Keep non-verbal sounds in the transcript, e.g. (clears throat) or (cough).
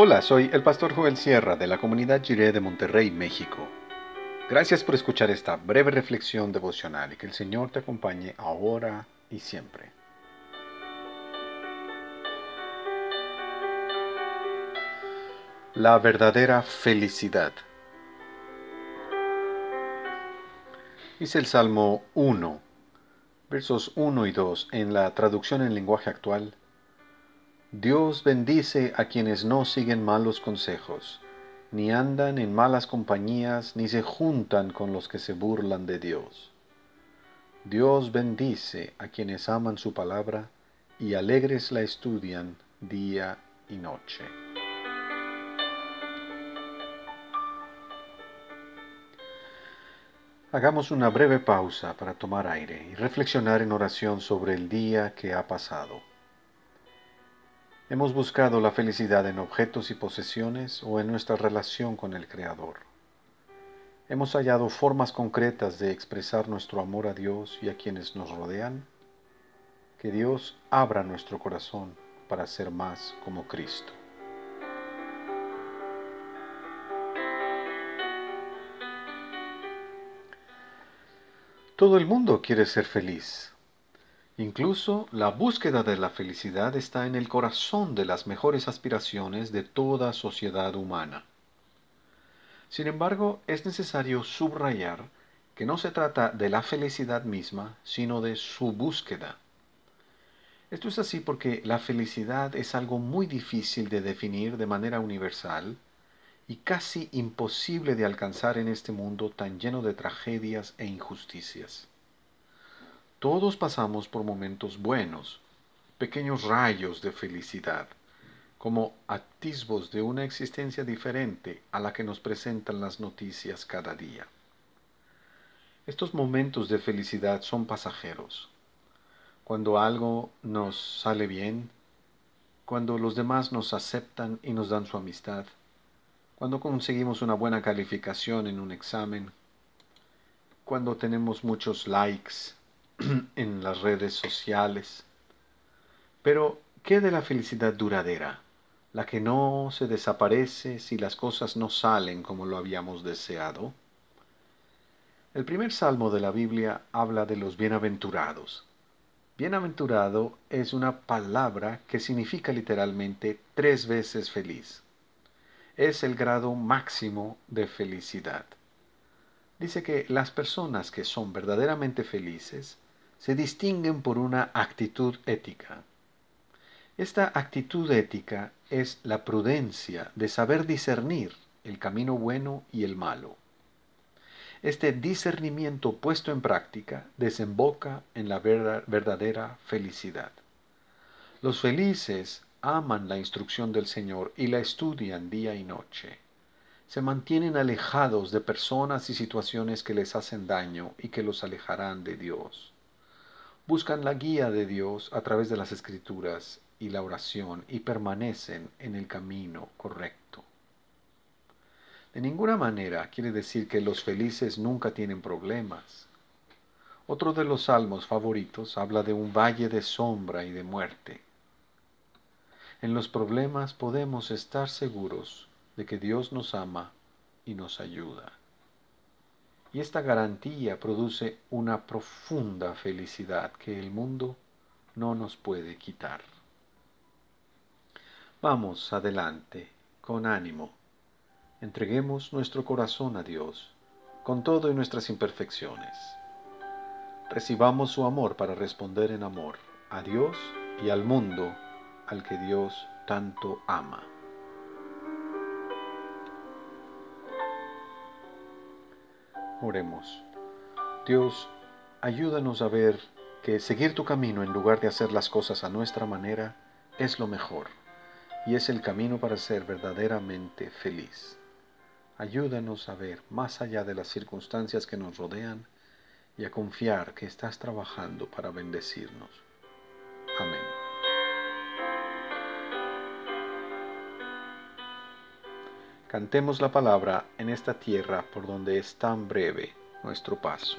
Hola, soy el pastor Joel Sierra de la comunidad Jiré de Monterrey, México. Gracias por escuchar esta breve reflexión devocional y que el Señor te acompañe ahora y siempre. La verdadera felicidad. Dice el Salmo 1, versos 1 y 2 en la traducción en lenguaje actual. Dios bendice a quienes no siguen malos consejos, ni andan en malas compañías, ni se juntan con los que se burlan de Dios. Dios bendice a quienes aman su palabra y alegres la estudian día y noche. Hagamos una breve pausa para tomar aire y reflexionar en oración sobre el día que ha pasado. Hemos buscado la felicidad en objetos y posesiones o en nuestra relación con el Creador. Hemos hallado formas concretas de expresar nuestro amor a Dios y a quienes nos rodean. Que Dios abra nuestro corazón para ser más como Cristo. Todo el mundo quiere ser feliz, Incluso la búsqueda de la felicidad está en el corazón de las mejores aspiraciones de toda sociedad humana. Sin embargo, es necesario subrayar que no se trata de la felicidad misma, sino de su búsqueda. Esto es así porque la felicidad es algo muy difícil de definir de manera universal y casi imposible de alcanzar en este mundo tan lleno de tragedias e injusticias. Todos pasamos por momentos buenos, pequeños rayos de felicidad, como atisbos de una existencia diferente a la que nos presentan las noticias cada día. Estos momentos de felicidad son pasajeros. Cuando algo nos sale bien, cuando los demás nos aceptan y nos dan su amistad, cuando conseguimos una buena calificación en un examen, cuando tenemos muchos likes (clears throat) en las redes sociales. Pero, ¿qué de la felicidad duradera? La que no se desaparece si las cosas no salen como lo habíamos deseado. El primer salmo de la Biblia habla de los bienaventurados. Bienaventurado es una palabra que significa literalmente tres veces feliz. Es el grado máximo de felicidad. Dice que las personas que son verdaderamente felices se distinguen por una actitud ética. Esta actitud ética es la prudencia de saber discernir el camino bueno y el malo. Este discernimiento puesto en práctica desemboca en la verdadera felicidad. Los felices aman la instrucción del Señor y la estudian día y noche. Se mantienen alejados de personas y situaciones que les hacen daño y que los alejarán de Dios buscan la guía de Dios a través de las escrituras y la oración y permanecen en el camino correcto. De ninguna manera quiere decir que los felices nunca tienen problemas. Otro de los salmos favoritos habla de un valle de sombra y de muerte. En los problemas podemos estar seguros de que Dios nos ama y nos ayuda y esta garantía produce una profunda felicidad que el mundo no nos puede quitar. Vamos adelante, con ánimo. Entreguemos nuestro corazón a Dios, con todo y nuestras imperfecciones. Recibamos su amor para responder en amor a Dios y al mundo al que Dios tanto ama. Oremos. Dios, ayúdanos a ver que seguir tu camino en lugar de hacer las cosas a nuestra manera es lo mejor y es el camino para ser verdaderamente feliz. Ayúdanos a ver más allá de las circunstancias que nos rodean y a confiar que estás trabajando para bendecirnos. Amén. Cantemos la palabra en esta tierra por donde es tan breve nuestro paso.